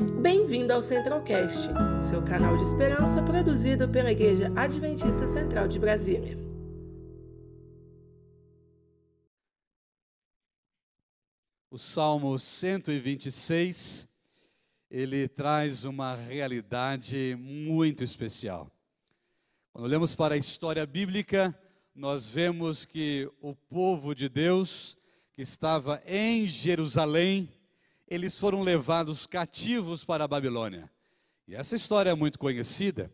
Bem-vindo ao Centralcast, seu canal de esperança produzido pela Igreja Adventista Central de Brasília. O Salmo 126, ele traz uma realidade muito especial. Quando olhamos para a história bíblica, nós vemos que o povo de Deus que estava em Jerusalém, eles foram levados cativos para a Babilônia. E essa história é muito conhecida.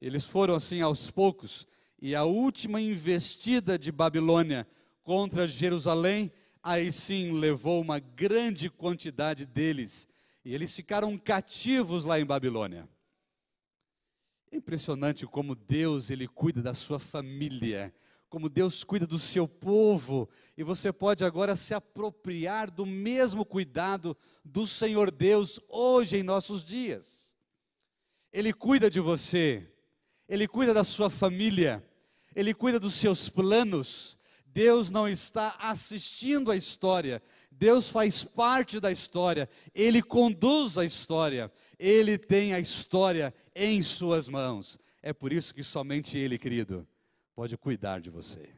Eles foram assim aos poucos, e a última investida de Babilônia contra Jerusalém, aí sim levou uma grande quantidade deles, e eles ficaram cativos lá em Babilônia. É impressionante como Deus ele cuida da sua família, como Deus cuida do seu povo, e você pode agora se apropriar do mesmo cuidado do Senhor Deus hoje em nossos dias. Ele cuida de você, ele cuida da sua família, ele cuida dos seus planos. Deus não está assistindo a história, Deus faz parte da história, Ele conduz a história, Ele tem a história em Suas mãos. É por isso que somente Ele, querido, pode cuidar de você.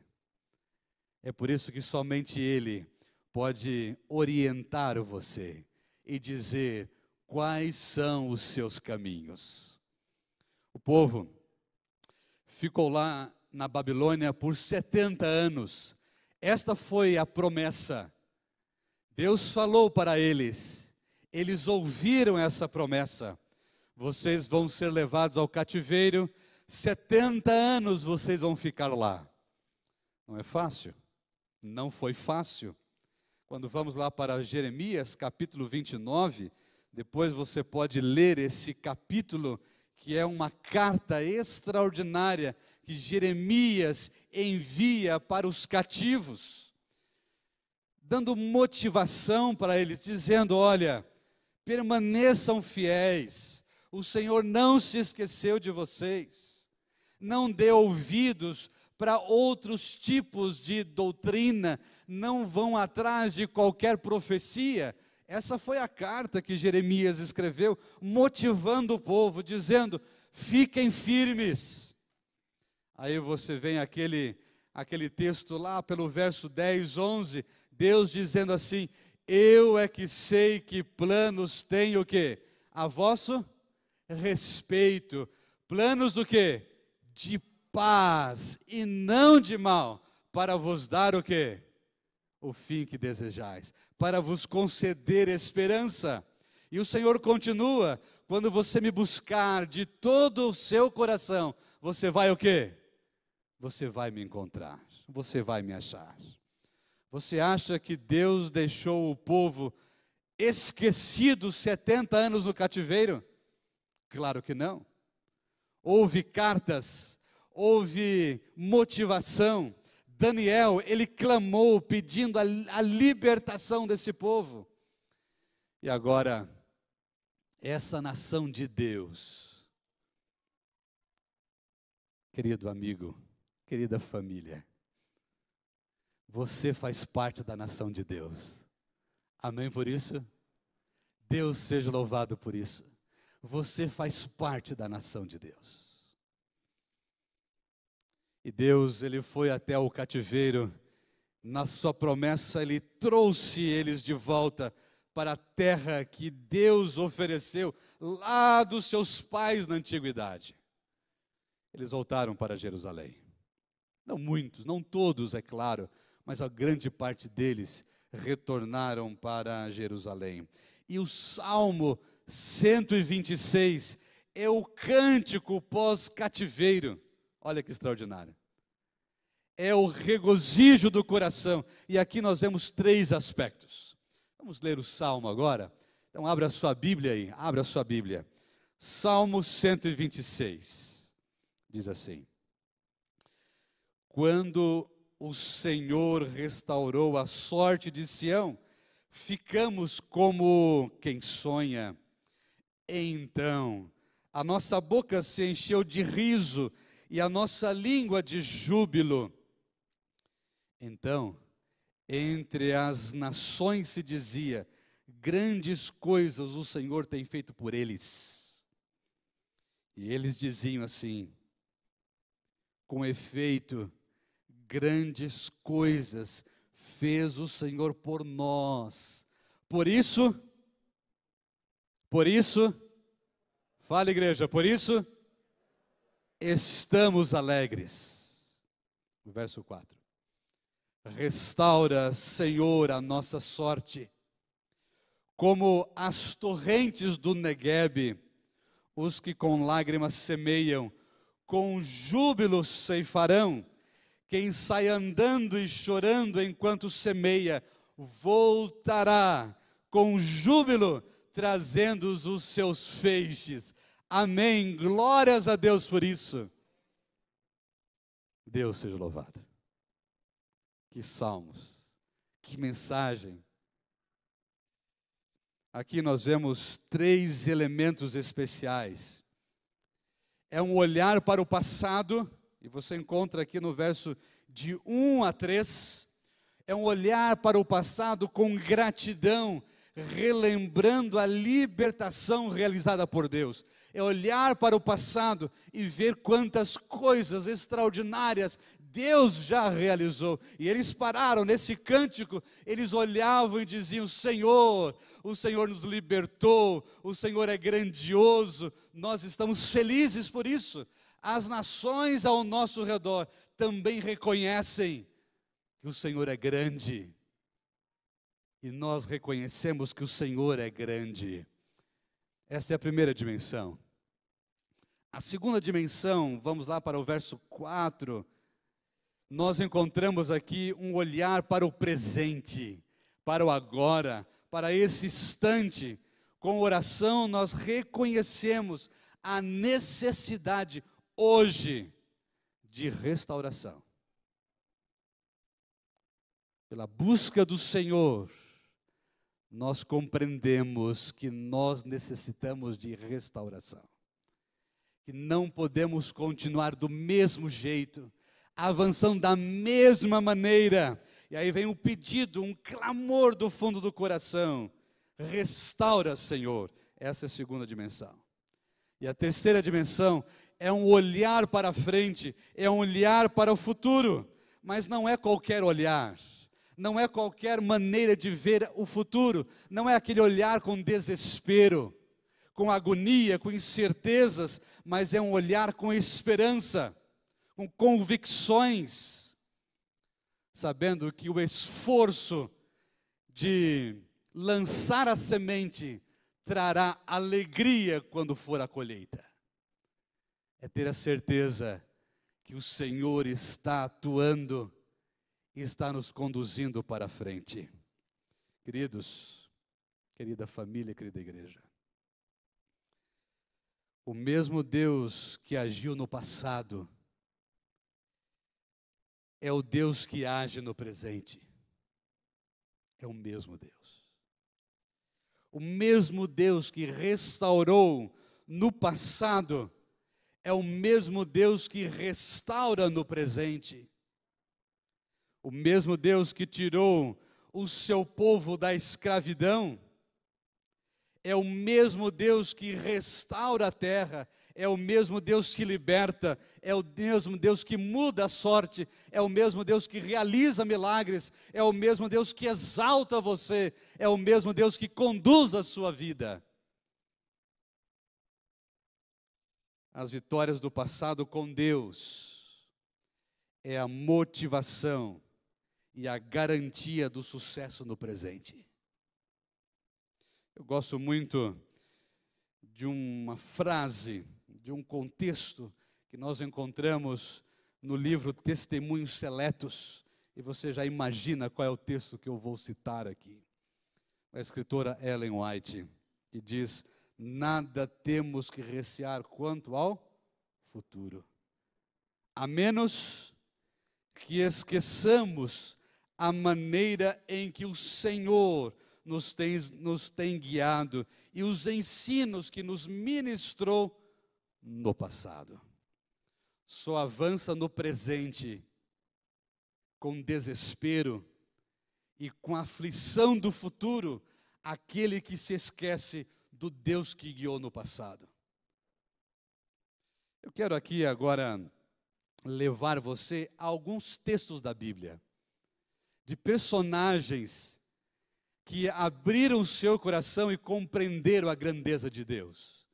É por isso que somente Ele pode orientar você e dizer quais são os seus caminhos. O povo ficou lá na Babilônia por 70 anos. Esta foi a promessa. Deus falou para eles, eles ouviram essa promessa. Vocês vão ser levados ao cativeiro 70 anos vocês vão ficar lá. Não é fácil? Não foi fácil. Quando vamos lá para Jeremias, capítulo 29, depois você pode ler esse capítulo, que é uma carta extraordinária que Jeremias envia para os cativos, dando motivação para eles, dizendo: olha, permaneçam fiéis, o Senhor não se esqueceu de vocês não dê ouvidos para outros tipos de doutrina, não vão atrás de qualquer profecia. Essa foi a carta que Jeremias escreveu, motivando o povo, dizendo: fiquem firmes. Aí você vem aquele, aquele texto lá pelo verso 10, 11, Deus dizendo assim: Eu é que sei que planos tenho o quê? A vosso respeito. Planos do quê? De paz e não de mal, para vos dar o que? O fim que desejais, para vos conceder esperança. E o Senhor continua: quando você me buscar de todo o seu coração, você vai o quê? Você vai me encontrar, você vai me achar. Você acha que Deus deixou o povo esquecido 70 anos no cativeiro? Claro que não houve cartas, houve motivação. Daniel, ele clamou pedindo a, a libertação desse povo. E agora, essa nação de Deus, querido amigo, querida família, você faz parte da nação de Deus. Amém por isso? Deus seja louvado por isso você faz parte da nação de Deus. E Deus, ele foi até o cativeiro, na sua promessa, ele trouxe eles de volta para a terra que Deus ofereceu lá dos seus pais na antiguidade. Eles voltaram para Jerusalém. Não muitos, não todos, é claro, mas a grande parte deles retornaram para Jerusalém. E o salmo 126 é o cântico pós-cativeiro. Olha que extraordinário. É o regozijo do coração. E aqui nós vemos três aspectos. Vamos ler o salmo agora. Então, abra a sua Bíblia aí, abra a sua Bíblia. Salmo 126. Diz assim: Quando o Senhor restaurou a sorte de Sião, ficamos como quem sonha então, a nossa boca se encheu de riso e a nossa língua de júbilo. Então, entre as nações se dizia: grandes coisas o Senhor tem feito por eles. E eles diziam assim: com efeito, grandes coisas fez o Senhor por nós. Por isso, por isso, fala igreja, por isso, estamos alegres. Verso 4. Restaura, Senhor, a nossa sorte, como as torrentes do Neguebe, os que com lágrimas semeiam, com júbilo ceifarão. Quem sai andando e chorando enquanto semeia, voltará com júbilo, trazendo os seus feixes. Amém. Glórias a Deus por isso. Deus seja louvado. Que salmos, que mensagem. Aqui nós vemos três elementos especiais. É um olhar para o passado, e você encontra aqui no verso de 1 a 3. É um olhar para o passado com gratidão, relembrando a libertação realizada por Deus. É olhar para o passado e ver quantas coisas extraordinárias Deus já realizou. E eles pararam nesse cântico, eles olhavam e diziam: Senhor, o Senhor nos libertou, o Senhor é grandioso, nós estamos felizes por isso. As nações ao nosso redor também reconhecem que o Senhor é grande e nós reconhecemos que o Senhor é grande. Essa é a primeira dimensão. A segunda dimensão, vamos lá para o verso 4. Nós encontramos aqui um olhar para o presente, para o agora, para esse instante. Com oração, nós reconhecemos a necessidade hoje de restauração. Pela busca do Senhor, nós compreendemos que nós necessitamos de restauração, que não podemos continuar do mesmo jeito, avançando da mesma maneira. E aí vem um pedido, um clamor do fundo do coração: restaura, Senhor. Essa é a segunda dimensão. E a terceira dimensão é um olhar para frente, é um olhar para o futuro, mas não é qualquer olhar não é qualquer maneira de ver o futuro, não é aquele olhar com desespero, com agonia, com incertezas, mas é um olhar com esperança, com convicções, sabendo que o esforço de lançar a semente trará alegria quando for a colheita. É ter a certeza que o Senhor está atuando e está nos conduzindo para frente. Queridos, querida família, querida igreja, o mesmo Deus que agiu no passado é o Deus que age no presente. É o mesmo Deus. O mesmo Deus que restaurou no passado é o mesmo Deus que restaura no presente. O mesmo Deus que tirou o seu povo da escravidão, é o mesmo Deus que restaura a terra, é o mesmo Deus que liberta, é o mesmo Deus que muda a sorte, é o mesmo Deus que realiza milagres, é o mesmo Deus que exalta você, é o mesmo Deus que conduz a sua vida. As vitórias do passado com Deus é a motivação e a garantia do sucesso no presente. Eu gosto muito de uma frase, de um contexto que nós encontramos no livro Testemunhos Seletos, e você já imagina qual é o texto que eu vou citar aqui. A escritora Ellen White, que diz: Nada temos que recear quanto ao futuro, a menos que esqueçamos a maneira em que o Senhor nos tem, nos tem guiado e os ensinos que nos ministrou no passado. Só avança no presente com desespero e com aflição do futuro aquele que se esquece do Deus que guiou no passado. Eu quero aqui agora levar você a alguns textos da Bíblia, de personagens que abriram o seu coração e compreenderam a grandeza de Deus.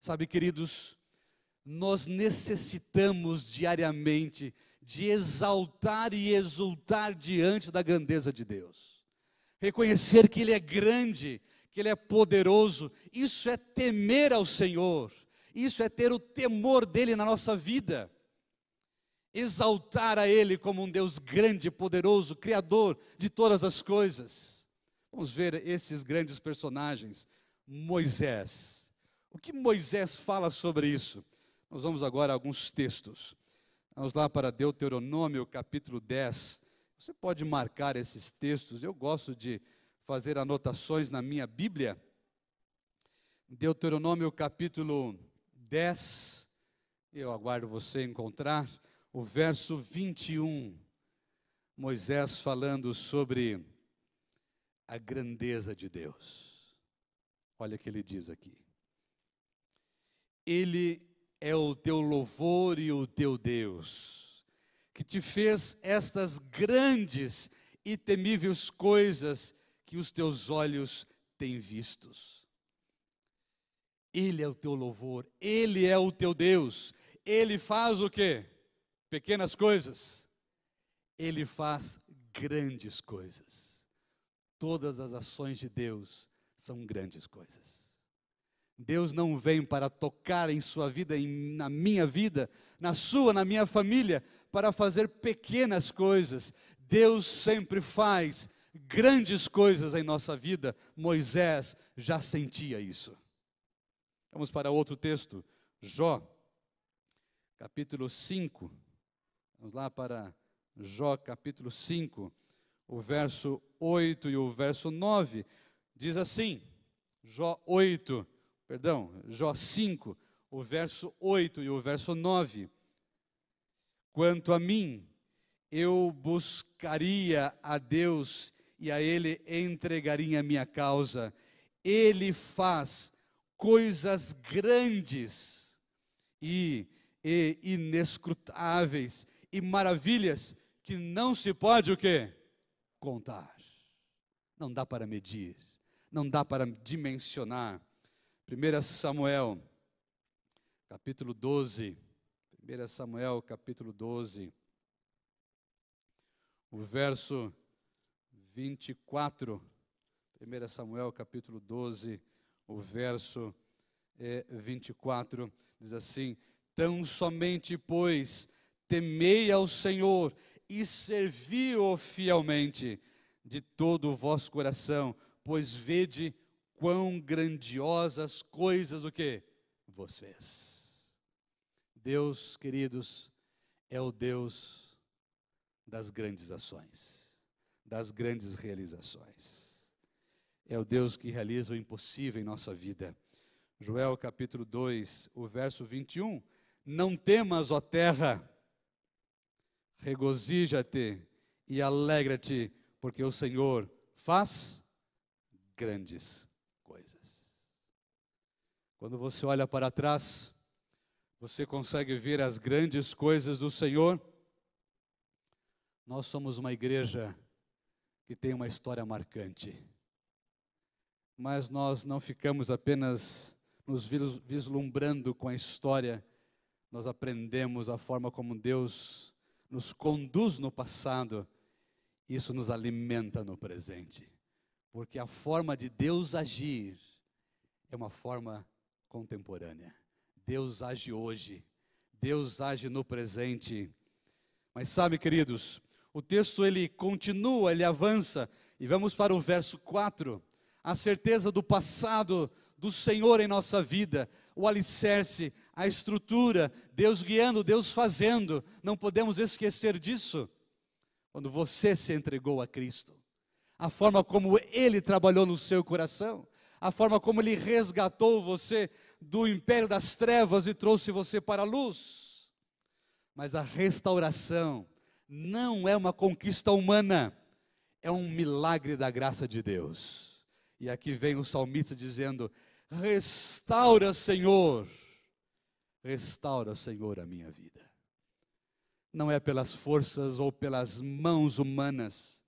Sabe, queridos, nós necessitamos diariamente de exaltar e exultar diante da grandeza de Deus. Reconhecer que Ele é grande, que Ele é poderoso, isso é temer ao Senhor, isso é ter o temor dEle na nossa vida. Exaltar a Ele como um Deus grande, poderoso, Criador de todas as coisas. Vamos ver esses grandes personagens. Moisés. O que Moisés fala sobre isso? Nós vamos agora a alguns textos. Vamos lá para Deuteronômio capítulo 10. Você pode marcar esses textos, eu gosto de fazer anotações na minha Bíblia. Deuteronômio capítulo 10, eu aguardo você encontrar o verso 21. Moisés falando sobre a grandeza de Deus. Olha o que ele diz aqui. Ele é o teu louvor e o teu Deus, que te fez estas grandes e temíveis coisas que os teus olhos têm vistos. Ele é o teu louvor, Ele é o teu Deus. Ele faz o que? Pequenas coisas. Ele faz grandes coisas. Todas as ações de Deus são grandes coisas. Deus não vem para tocar em sua vida, em, na minha vida, na sua, na minha família, para fazer pequenas coisas. Deus sempre faz grandes coisas em nossa vida. Moisés já sentia isso. Vamos para outro texto, Jó, capítulo 5. Vamos lá para Jó, capítulo 5, o verso 8 e o verso 9. Diz assim: Jó 8 perdão, Jó 5, o verso 8 e o verso 9. Quanto a mim, eu buscaria a Deus e a Ele entregaria a minha causa. Ele faz coisas grandes e, e inescrutáveis e maravilhas que não se pode o quê? Contar. Não dá para medir, não dá para dimensionar. 1 Samuel, capítulo 12. 1 Samuel, capítulo 12. O verso 24. 1 Samuel, capítulo 12. O verso é, 24 diz assim: Tão somente, pois, temei ao Senhor e servi-o fielmente de todo o vosso coração, pois vede quão grandiosas coisas o que vos fez. Deus, queridos, é o Deus das grandes ações, das grandes realizações. É o Deus que realiza o impossível em nossa vida. Joel capítulo 2, o verso 21. Não temas, ó terra, regozija-te e alegra-te, porque o Senhor faz grandes coisas. Quando você olha para trás, você consegue ver as grandes coisas do Senhor. Nós somos uma igreja que tem uma história marcante. Mas nós não ficamos apenas nos vislumbrando com a história, nós aprendemos a forma como Deus nos conduz no passado, isso nos alimenta no presente. Porque a forma de Deus agir é uma forma contemporânea. Deus age hoje, Deus age no presente. Mas sabe, queridos, o texto ele continua, ele avança, e vamos para o verso 4. A certeza do passado do Senhor em nossa vida, o alicerce, a estrutura, Deus guiando, Deus fazendo, não podemos esquecer disso. Quando você se entregou a Cristo, a forma como Ele trabalhou no seu coração, a forma como Ele resgatou você do império das trevas e trouxe você para a luz. Mas a restauração não é uma conquista humana, é um milagre da graça de Deus. E aqui vem o salmista dizendo: Restaura, Senhor, restaura, Senhor, a minha vida. Não é pelas forças ou pelas mãos humanas,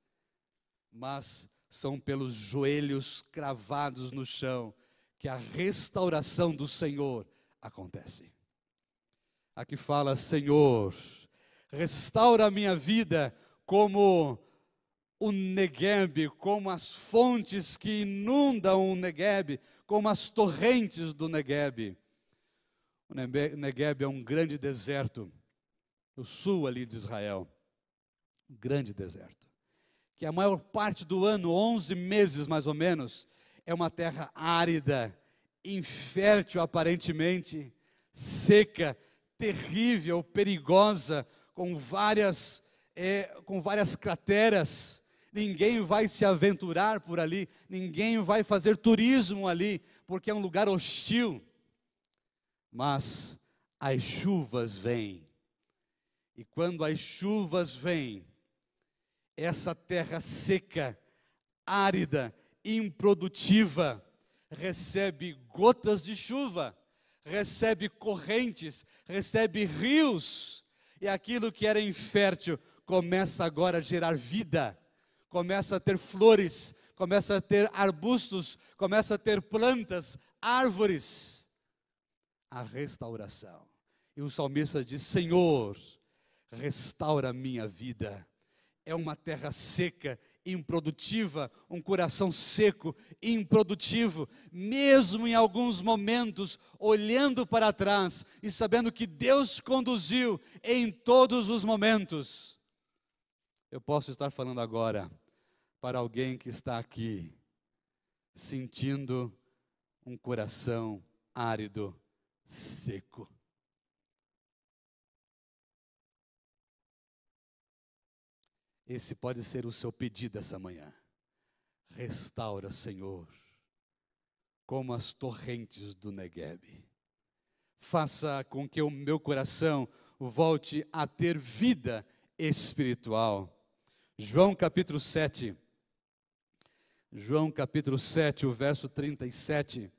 mas são pelos joelhos cravados no chão que a restauração do Senhor acontece. Aqui fala: Senhor, restaura a minha vida como o Negueb, como as fontes que inundam o Negueb, como as torrentes do Negueb. O Negueb é um grande deserto, no sul ali de Israel, um grande deserto, que a maior parte do ano, 11 meses mais ou menos, é uma terra árida, infértil aparentemente, seca, terrível, perigosa, com várias, é, com várias crateras ninguém vai se aventurar por ali, ninguém vai fazer turismo ali, porque é um lugar hostil. Mas as chuvas vêm, e quando as chuvas vêm, essa terra seca, árida, improdutiva, recebe gotas de chuva, recebe correntes, recebe rios, e aquilo que era infértil começa agora a gerar vida começa a ter flores, começa a ter arbustos, começa a ter plantas, árvores. A restauração. E o salmista diz: Senhor, restaura minha vida. É uma terra seca, improdutiva, um coração seco, improdutivo, mesmo em alguns momentos, olhando para trás e sabendo que Deus conduziu em todos os momentos. Eu posso estar falando agora para alguém que está aqui sentindo um coração árido, seco. Esse pode ser o seu pedido essa manhã. Restaura, Senhor, como as torrentes do Negueb. Faça com que o meu coração volte a ter vida espiritual. João capítulo 7. João capítulo 7, o verso 37.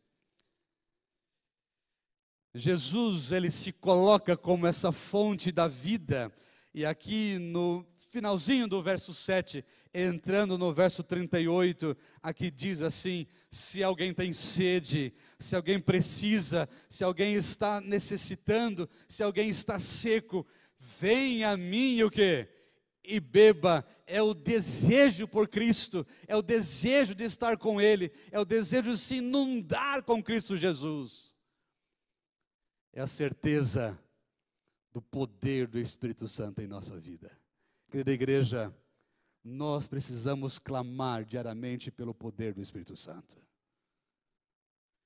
Jesus, ele se coloca como essa fonte da vida, e aqui no finalzinho do verso 7, entrando no verso 38, aqui diz assim: se alguém tem sede, se alguém precisa, se alguém está necessitando, se alguém está seco, venha a mim o que? E beba, é o desejo por Cristo, é o desejo de estar com Ele, é o desejo de se inundar com Cristo Jesus. É a certeza do poder do Espírito Santo em nossa vida. Querida igreja, nós precisamos clamar diariamente pelo poder do Espírito Santo.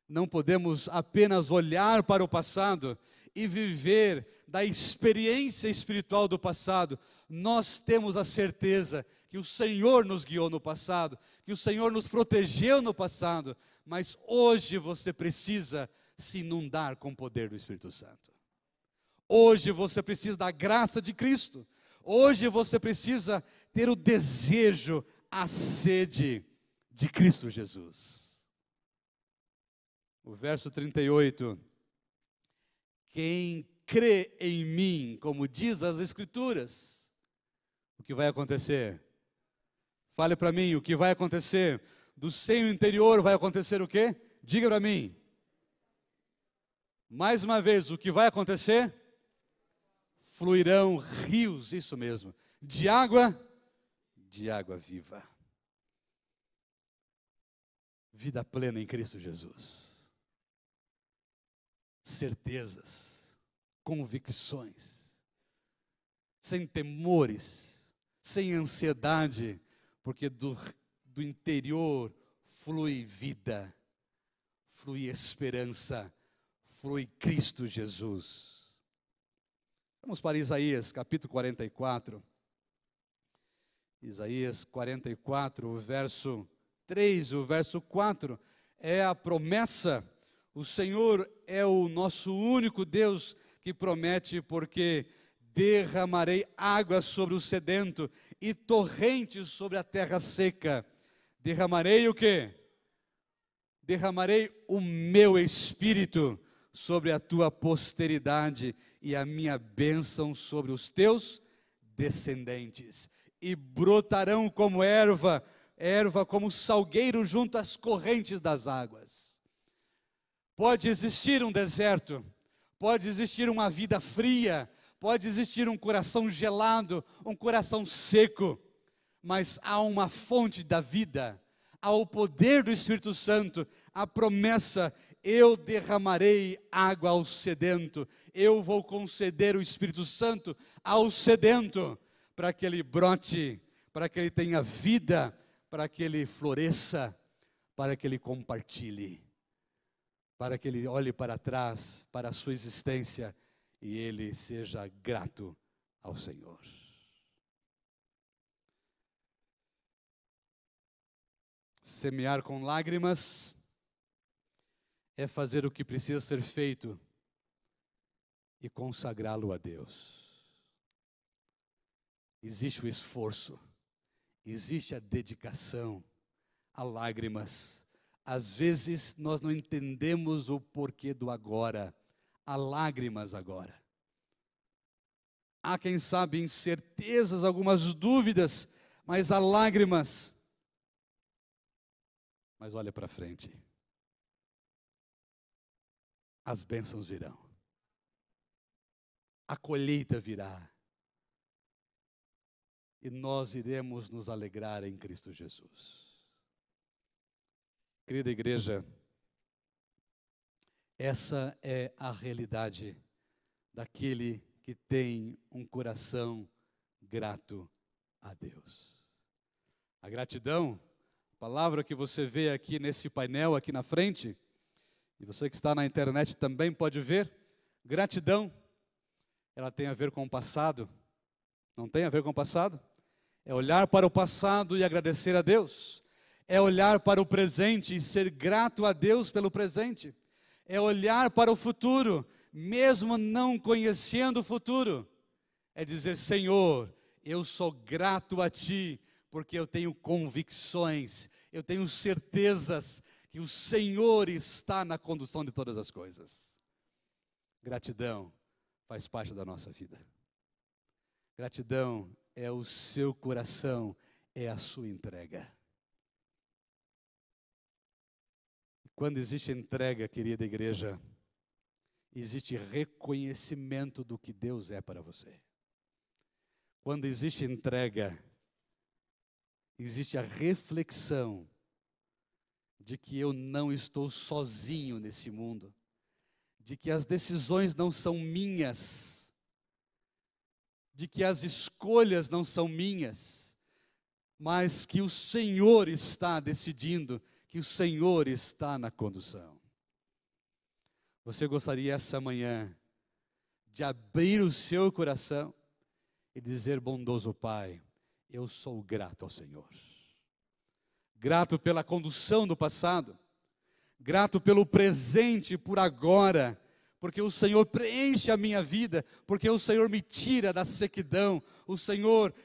Não podemos apenas olhar para o passado e viver da experiência espiritual do passado, nós temos a certeza que o Senhor nos guiou no passado, que o Senhor nos protegeu no passado, mas hoje você precisa se inundar com o poder do Espírito Santo. Hoje você precisa da graça de Cristo. Hoje você precisa ter o desejo, a sede de Cristo Jesus. O verso 38 quem crê em mim, como diz as Escrituras, o que vai acontecer? Fale para mim o que vai acontecer. Do seio interior vai acontecer o quê? Diga para mim. Mais uma vez, o que vai acontecer? Fluirão rios, isso mesmo, de água, de água viva. Vida plena em Cristo Jesus certezas, convicções, sem temores, sem ansiedade, porque do, do interior flui vida, flui esperança, flui Cristo Jesus. Vamos para Isaías capítulo 44. Isaías 44, o verso 3, o verso 4, é a promessa o Senhor é o nosso único Deus que promete, porque derramarei água sobre o sedento e torrentes sobre a terra seca. Derramarei o que? derramarei o meu espírito sobre a tua posteridade e a minha bênção sobre os teus descendentes. E brotarão como erva, erva como salgueiro junto às correntes das águas. Pode existir um deserto, pode existir uma vida fria, pode existir um coração gelado, um coração seco, mas há uma fonte da vida, há o poder do Espírito Santo, a promessa: eu derramarei água ao sedento, eu vou conceder o Espírito Santo ao sedento, para que ele brote, para que ele tenha vida, para que ele floresça, para que ele compartilhe, para que ele olhe para trás, para a sua existência e ele seja grato ao Senhor. Semear com lágrimas é fazer o que precisa ser feito e consagrá-lo a Deus. Existe o esforço, existe a dedicação, há lágrimas. Às vezes nós não entendemos o porquê do agora há lágrimas agora. Há, quem sabe, incertezas, algumas dúvidas, mas há lágrimas. Mas olha para frente. As bênçãos virão. A colheita virá. E nós iremos nos alegrar em Cristo Jesus. Querida igreja, essa é a realidade daquele que tem um coração grato a Deus. A gratidão, palavra que você vê aqui nesse painel aqui na frente, e você que está na internet também pode ver, gratidão, ela tem a ver com o passado. Não tem a ver com o passado? É olhar para o passado e agradecer a Deus. É olhar para o presente e ser grato a Deus pelo presente é olhar para o futuro, mesmo não conhecendo o futuro. É dizer: Senhor, eu sou grato a Ti, porque eu tenho convicções, eu tenho certezas que o Senhor está na condução de todas as coisas. Gratidão faz parte da nossa vida. Gratidão é o seu coração, é a sua entrega. Quando existe entrega, querida igreja, existe reconhecimento do que Deus é para você. Quando existe entrega, existe a reflexão de que eu não estou sozinho nesse mundo, de que as decisões não são minhas, de que as escolhas não são minhas, mas que o Senhor está decidindo que o Senhor está na condução. Você gostaria essa manhã de abrir o seu coração e dizer, bondoso Pai, eu sou grato ao Senhor. Grato pela condução do passado, grato pelo presente, por agora, porque o Senhor preenche a minha vida, porque o Senhor me tira da sequidão, o Senhor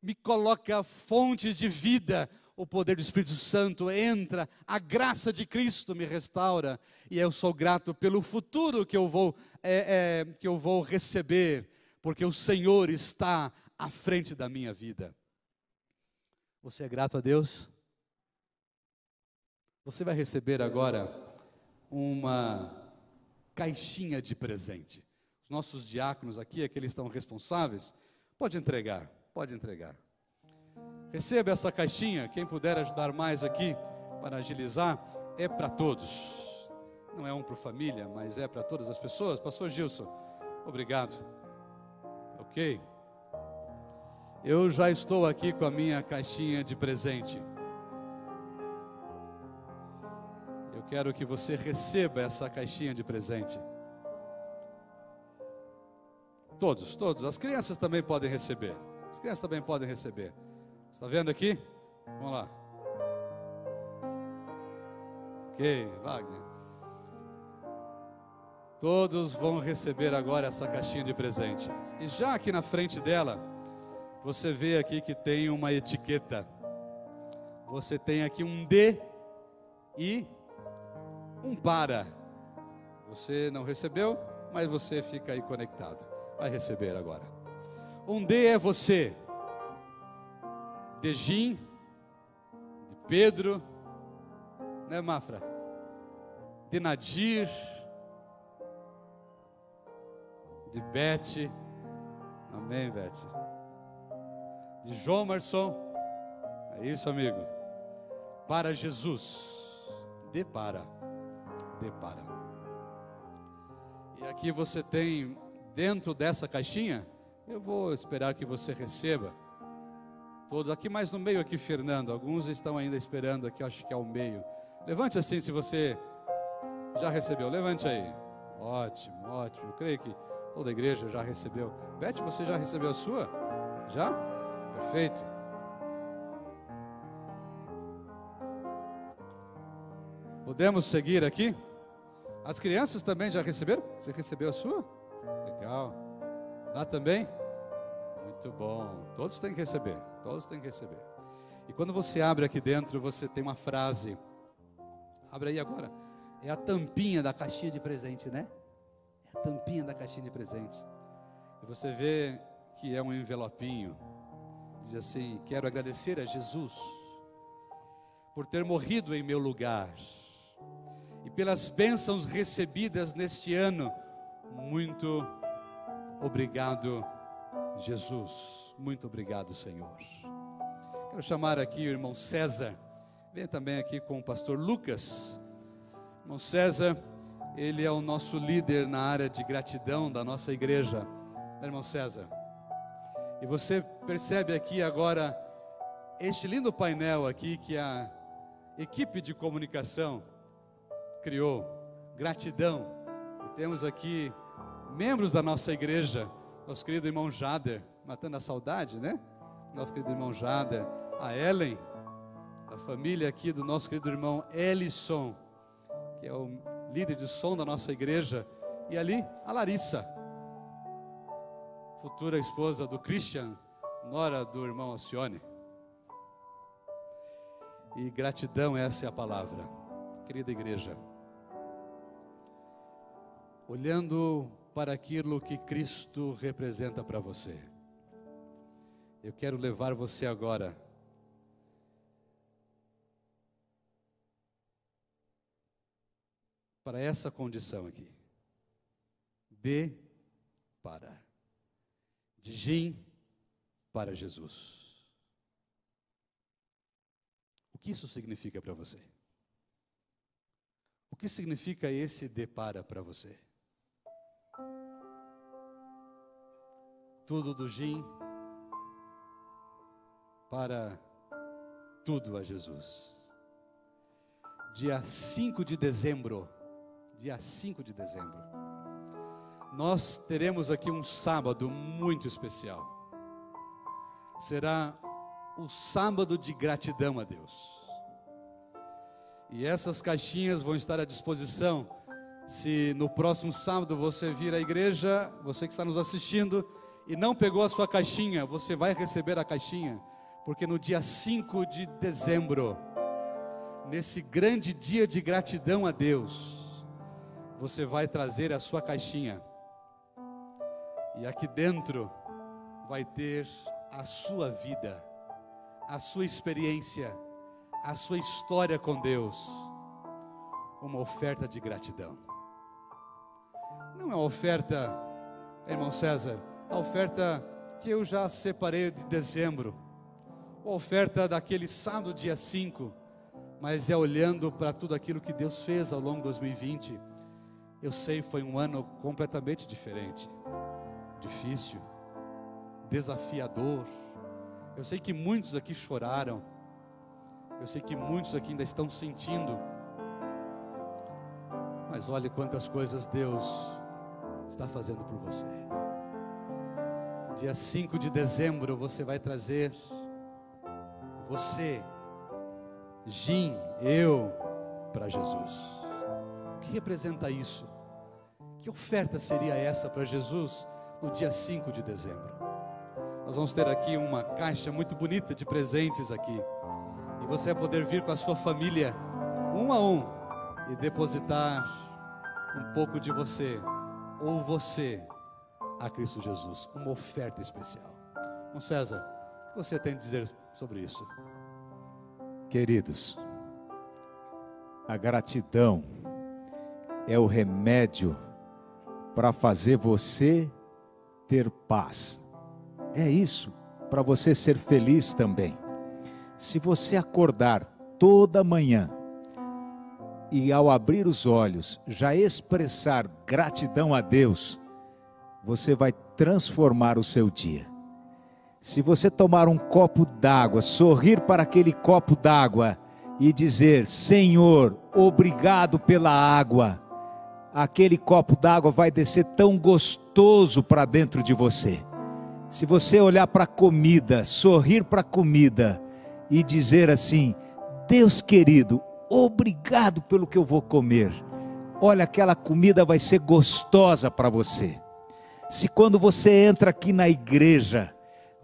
me coloca fontes de vida, o poder do Espírito Santo entra, a graça de Cristo me restaura, e eu sou grato pelo futuro que eu vou, é, é, que eu vou receber, porque o Senhor está à frente da minha vida. Você é grato a Deus? Você vai receber agora uma caixinha de presente. Os nossos diáconos aqui, aqueles que estão responsáveis, pode entregar, pode entregar. Receba essa caixinha, quem puder ajudar mais aqui para agilizar, é para todos. Não é um para família, mas é para todas as pessoas. Pastor Gilson, obrigado. Ok? Eu já estou aqui com a minha caixinha de presente. Eu quero que você receba essa caixinha de presente. Todos, todos. As crianças também podem receber. As crianças também podem receber. Está vendo aqui? Vamos lá. Ok, Wagner. Todos vão receber agora essa caixinha de presente. E já aqui na frente dela, você vê aqui que tem uma etiqueta. Você tem aqui um D I um para. Você não recebeu, mas você fica aí conectado. Vai receber agora. Um D é você. De Jim, de Pedro, né, Mafra? De Nadir, de Bete, amém, Bete? De João Marson, é isso, amigo. Para Jesus, depara, depara. E aqui você tem, dentro dessa caixinha, eu vou esperar que você receba. Todos aqui mais no meio aqui, Fernando. Alguns estão ainda esperando aqui, acho que é o meio. Levante assim se você já recebeu. Levante aí. Ótimo, ótimo. Eu creio que toda a igreja já recebeu. Beth, você já recebeu a sua? Já? Perfeito. Podemos seguir aqui? As crianças também já receberam? Você recebeu a sua? Legal. Lá também? Muito bom. Todos têm que receber. Todos têm que receber. E quando você abre aqui dentro, você tem uma frase. Abre aí agora. É a tampinha da caixinha de presente, né? É a tampinha da caixinha de presente. E você vê que é um envelopinho. Diz assim: Quero agradecer a Jesus por ter morrido em meu lugar e pelas bênçãos recebidas neste ano. Muito obrigado, Jesus. Muito obrigado, Senhor. Quero chamar aqui o irmão César. Vem também aqui com o pastor Lucas. Irmão César, ele é o nosso líder na área de gratidão da nossa igreja. Né, irmão César. E você percebe aqui agora este lindo painel aqui que a equipe de comunicação criou, gratidão. E temos aqui membros da nossa igreja, nosso querido irmão Jader, matando a saudade, né? Nosso querido irmão Jader, a Ellen, a família aqui do nosso querido irmão Ellison, que é o líder de som da nossa igreja, e ali a Larissa, futura esposa do Christian, nora do irmão Alcione. E gratidão, essa é a palavra, querida igreja olhando para aquilo que Cristo representa para você. Eu quero levar você agora para essa condição aqui. B para. De Jim para Jesus. O que isso significa para você? O que significa esse depara para você? tudo do Jim para tudo a Jesus. Dia 5 de dezembro, dia 5 de dezembro, nós teremos aqui um sábado muito especial. Será o sábado de gratidão a Deus. E essas caixinhas vão estar à disposição. Se no próximo sábado você vir à igreja, você que está nos assistindo, e não pegou a sua caixinha, você vai receber a caixinha, porque no dia 5 de dezembro, nesse grande dia de gratidão a Deus, você vai trazer a sua caixinha, e aqui dentro vai ter a sua vida, a sua experiência, a sua história com Deus, uma oferta de gratidão. Não é uma oferta, irmão César, a oferta que eu já separei de dezembro, a oferta daquele sábado, dia 5, mas é olhando para tudo aquilo que Deus fez ao longo de 2020. Eu sei, foi um ano completamente diferente, difícil, desafiador. Eu sei que muitos aqui choraram, eu sei que muitos aqui ainda estão sentindo, mas olhe quantas coisas Deus está fazendo por você. Dia 5 de dezembro você vai trazer você, Jim, eu para Jesus. O que representa isso? Que oferta seria essa para Jesus no dia 5 de dezembro? Nós vamos ter aqui uma caixa muito bonita de presentes aqui. E você vai poder vir com a sua família, um a um, e depositar um pouco de você ou você a Cristo Jesus, uma oferta especial. Bom, César, o que você tem a dizer sobre isso? Queridos, a gratidão é o remédio para fazer você ter paz. É isso, para você ser feliz também. Se você acordar toda manhã e ao abrir os olhos já expressar gratidão a Deus, você vai transformar o seu dia. Se você tomar um copo d'água, sorrir para aquele copo d'água e dizer: Senhor, obrigado pela água, aquele copo d'água vai descer tão gostoso para dentro de você. Se você olhar para a comida, sorrir para a comida e dizer assim: Deus querido, obrigado pelo que eu vou comer. Olha, aquela comida vai ser gostosa para você. Se quando você entra aqui na igreja,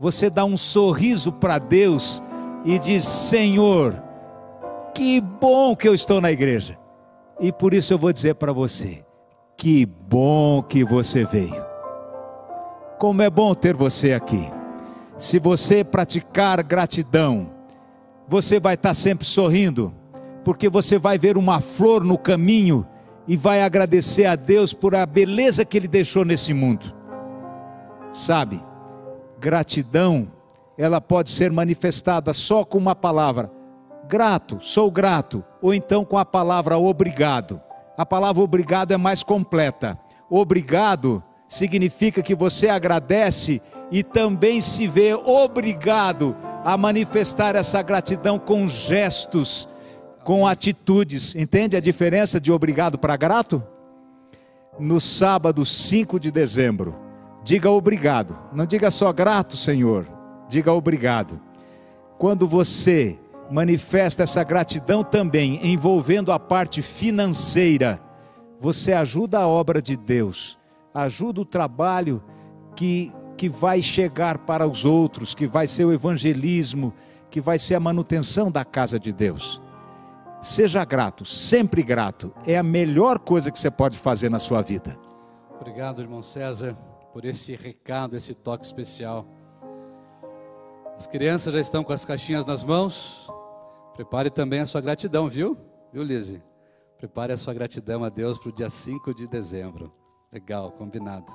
você dá um sorriso para Deus e diz: Senhor, que bom que eu estou na igreja. E por isso eu vou dizer para você: que bom que você veio. Como é bom ter você aqui. Se você praticar gratidão, você vai estar sempre sorrindo porque você vai ver uma flor no caminho e vai agradecer a Deus por a beleza que Ele deixou nesse mundo. Sabe, gratidão, ela pode ser manifestada só com uma palavra: grato, sou grato, ou então com a palavra obrigado. A palavra obrigado é mais completa. Obrigado significa que você agradece e também se vê obrigado a manifestar essa gratidão com gestos com atitudes. Entende a diferença de obrigado para grato? No sábado 5 de dezembro, diga obrigado. Não diga só grato, Senhor. Diga obrigado. Quando você manifesta essa gratidão também envolvendo a parte financeira, você ajuda a obra de Deus, ajuda o trabalho que, que vai chegar para os outros, que vai ser o evangelismo, que vai ser a manutenção da casa de Deus. Seja grato, sempre grato. É a melhor coisa que você pode fazer na sua vida. Obrigado, irmão César, por esse recado, esse toque especial. As crianças já estão com as caixinhas nas mãos. Prepare também a sua gratidão, viu? Viu, Lise? Prepare a sua gratidão a Deus para o dia 5 de dezembro. Legal, combinado.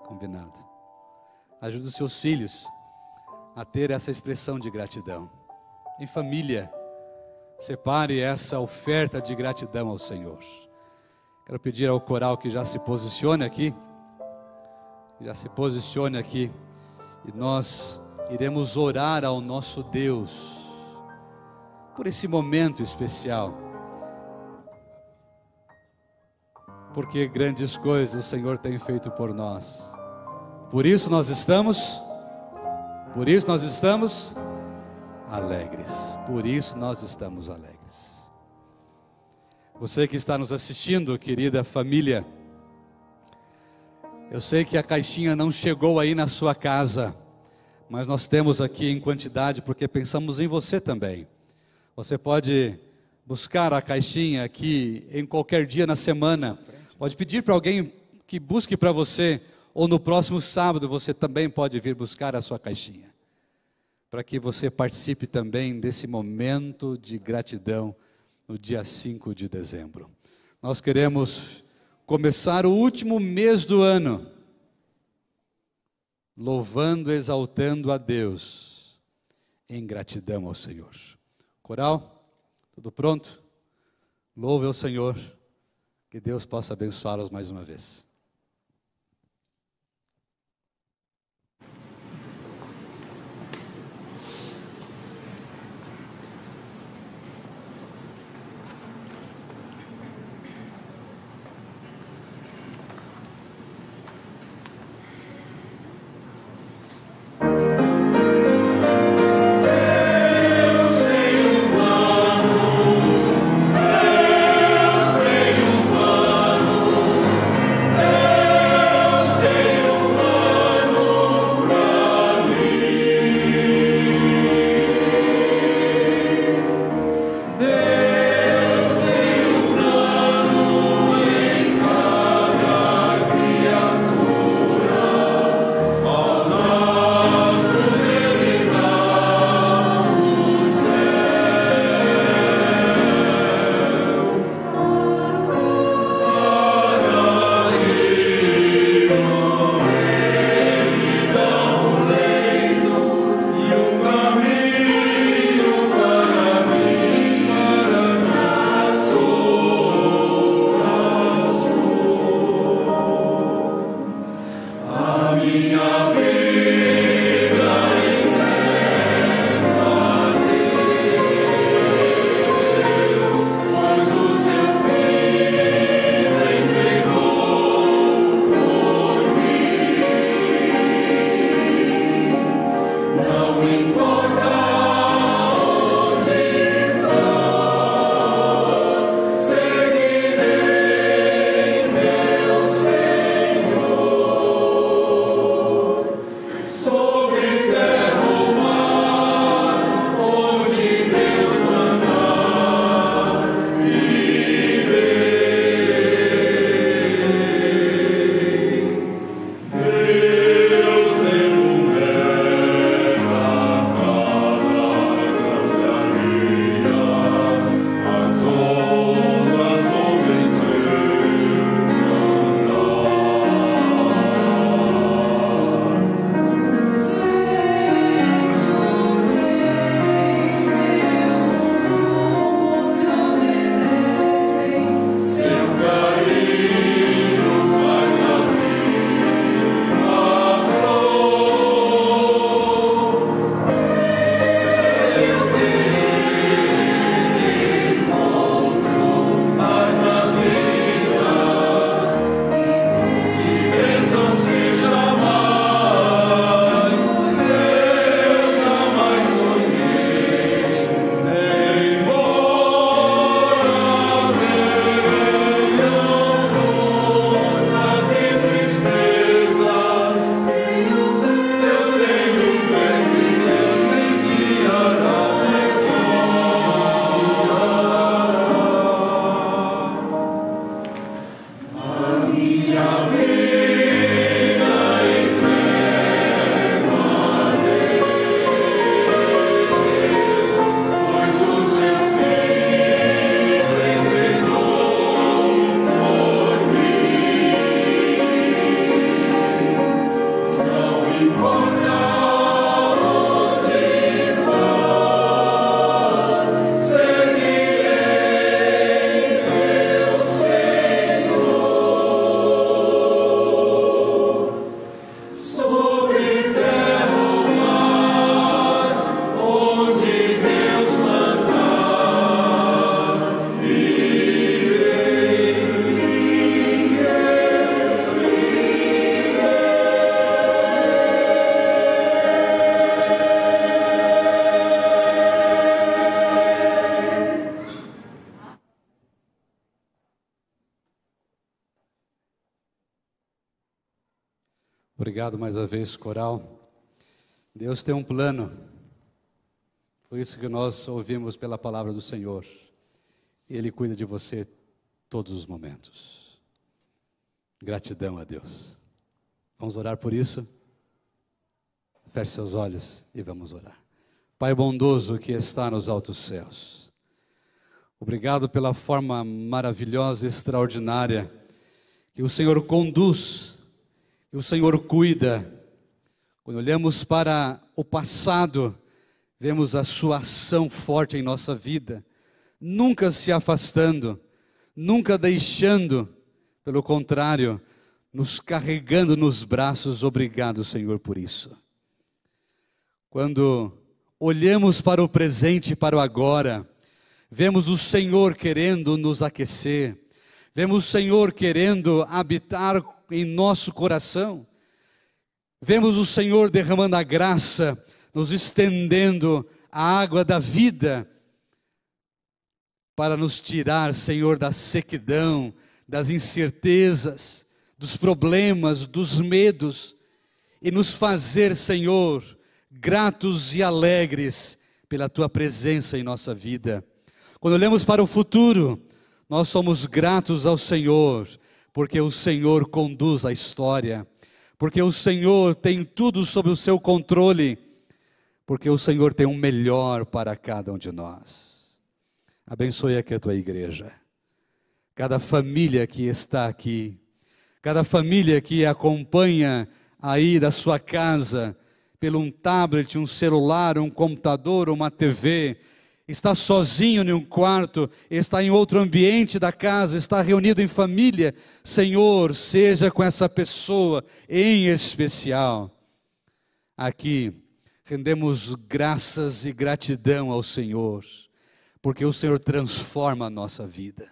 Combinado. Ajude os seus filhos a ter essa expressão de gratidão. Em família Separe essa oferta de gratidão ao Senhor. Quero pedir ao coral que já se posicione aqui. Já se posicione aqui. E nós iremos orar ao nosso Deus por esse momento especial. Porque grandes coisas o Senhor tem feito por nós. Por isso nós estamos, por isso nós estamos alegres. Por isso nós estamos alegres. Você que está nos assistindo, querida família, eu sei que a caixinha não chegou aí na sua casa, mas nós temos aqui em quantidade porque pensamos em você também. Você pode buscar a caixinha aqui em qualquer dia na semana. Pode pedir para alguém que busque para você, ou no próximo sábado você também pode vir buscar a sua caixinha para que você participe também desse momento de gratidão no dia 5 de dezembro. Nós queremos começar o último mês do ano louvando, exaltando a Deus em gratidão ao Senhor. Coral, tudo pronto? Louve ao Senhor, que Deus possa abençoá-los mais uma vez. Vez, coral. Deus tem um plano. Foi isso que nós ouvimos pela palavra do Senhor. Ele cuida de você todos os momentos. Gratidão a Deus. Vamos orar por isso? Feche seus olhos e vamos orar. Pai bondoso que está nos altos céus, obrigado pela forma maravilhosa e extraordinária que o Senhor conduz que o Senhor cuida. Quando olhamos para o passado, vemos a sua ação forte em nossa vida, nunca se afastando, nunca deixando, pelo contrário, nos carregando nos braços. Obrigado, Senhor, por isso. Quando olhamos para o presente e para o agora, vemos o Senhor querendo nos aquecer, vemos o Senhor querendo habitar em nosso coração. Vemos o Senhor derramando a graça, nos estendendo a água da vida, para nos tirar, Senhor, da sequidão, das incertezas, dos problemas, dos medos, e nos fazer, Senhor, gratos e alegres pela tua presença em nossa vida. Quando olhamos para o futuro, nós somos gratos ao Senhor porque o Senhor conduz a história, porque o Senhor tem tudo sob o seu controle, porque o Senhor tem o um melhor para cada um de nós. Abençoe aqui a tua igreja, cada família que está aqui, cada família que acompanha aí da sua casa, pelo um tablet, um celular, um computador, uma TV, está sozinho em um quarto, está em outro ambiente da casa, está reunido em família, Senhor, seja com essa pessoa em especial. Aqui rendemos graças e gratidão ao Senhor, porque o Senhor transforma a nossa vida,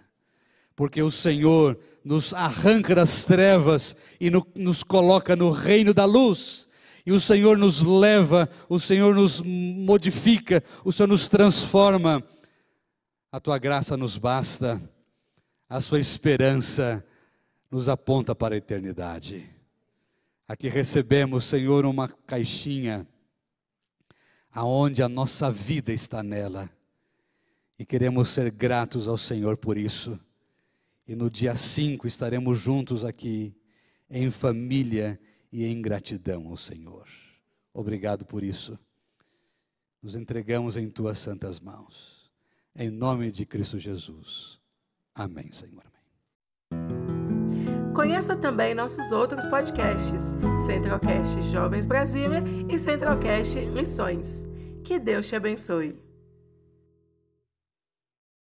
porque o Senhor nos arranca das trevas e no, nos coloca no reino da luz e o Senhor nos leva, o Senhor nos modifica, o Senhor nos transforma. A tua graça nos basta, a sua esperança nos aponta para a eternidade. Aqui recebemos, Senhor, uma caixinha aonde a nossa vida está nela. E queremos ser gratos ao Senhor por isso. E no dia 5 estaremos juntos aqui, em família, e em gratidão ao Senhor. Obrigado por isso. Nos entregamos em tuas santas mãos. Em nome de Cristo Jesus. Amém, Senhor. Amém. Conheça também nossos outros podcasts: Centralcast Jovens Brasília e Centralcast Missões. Que Deus te abençoe.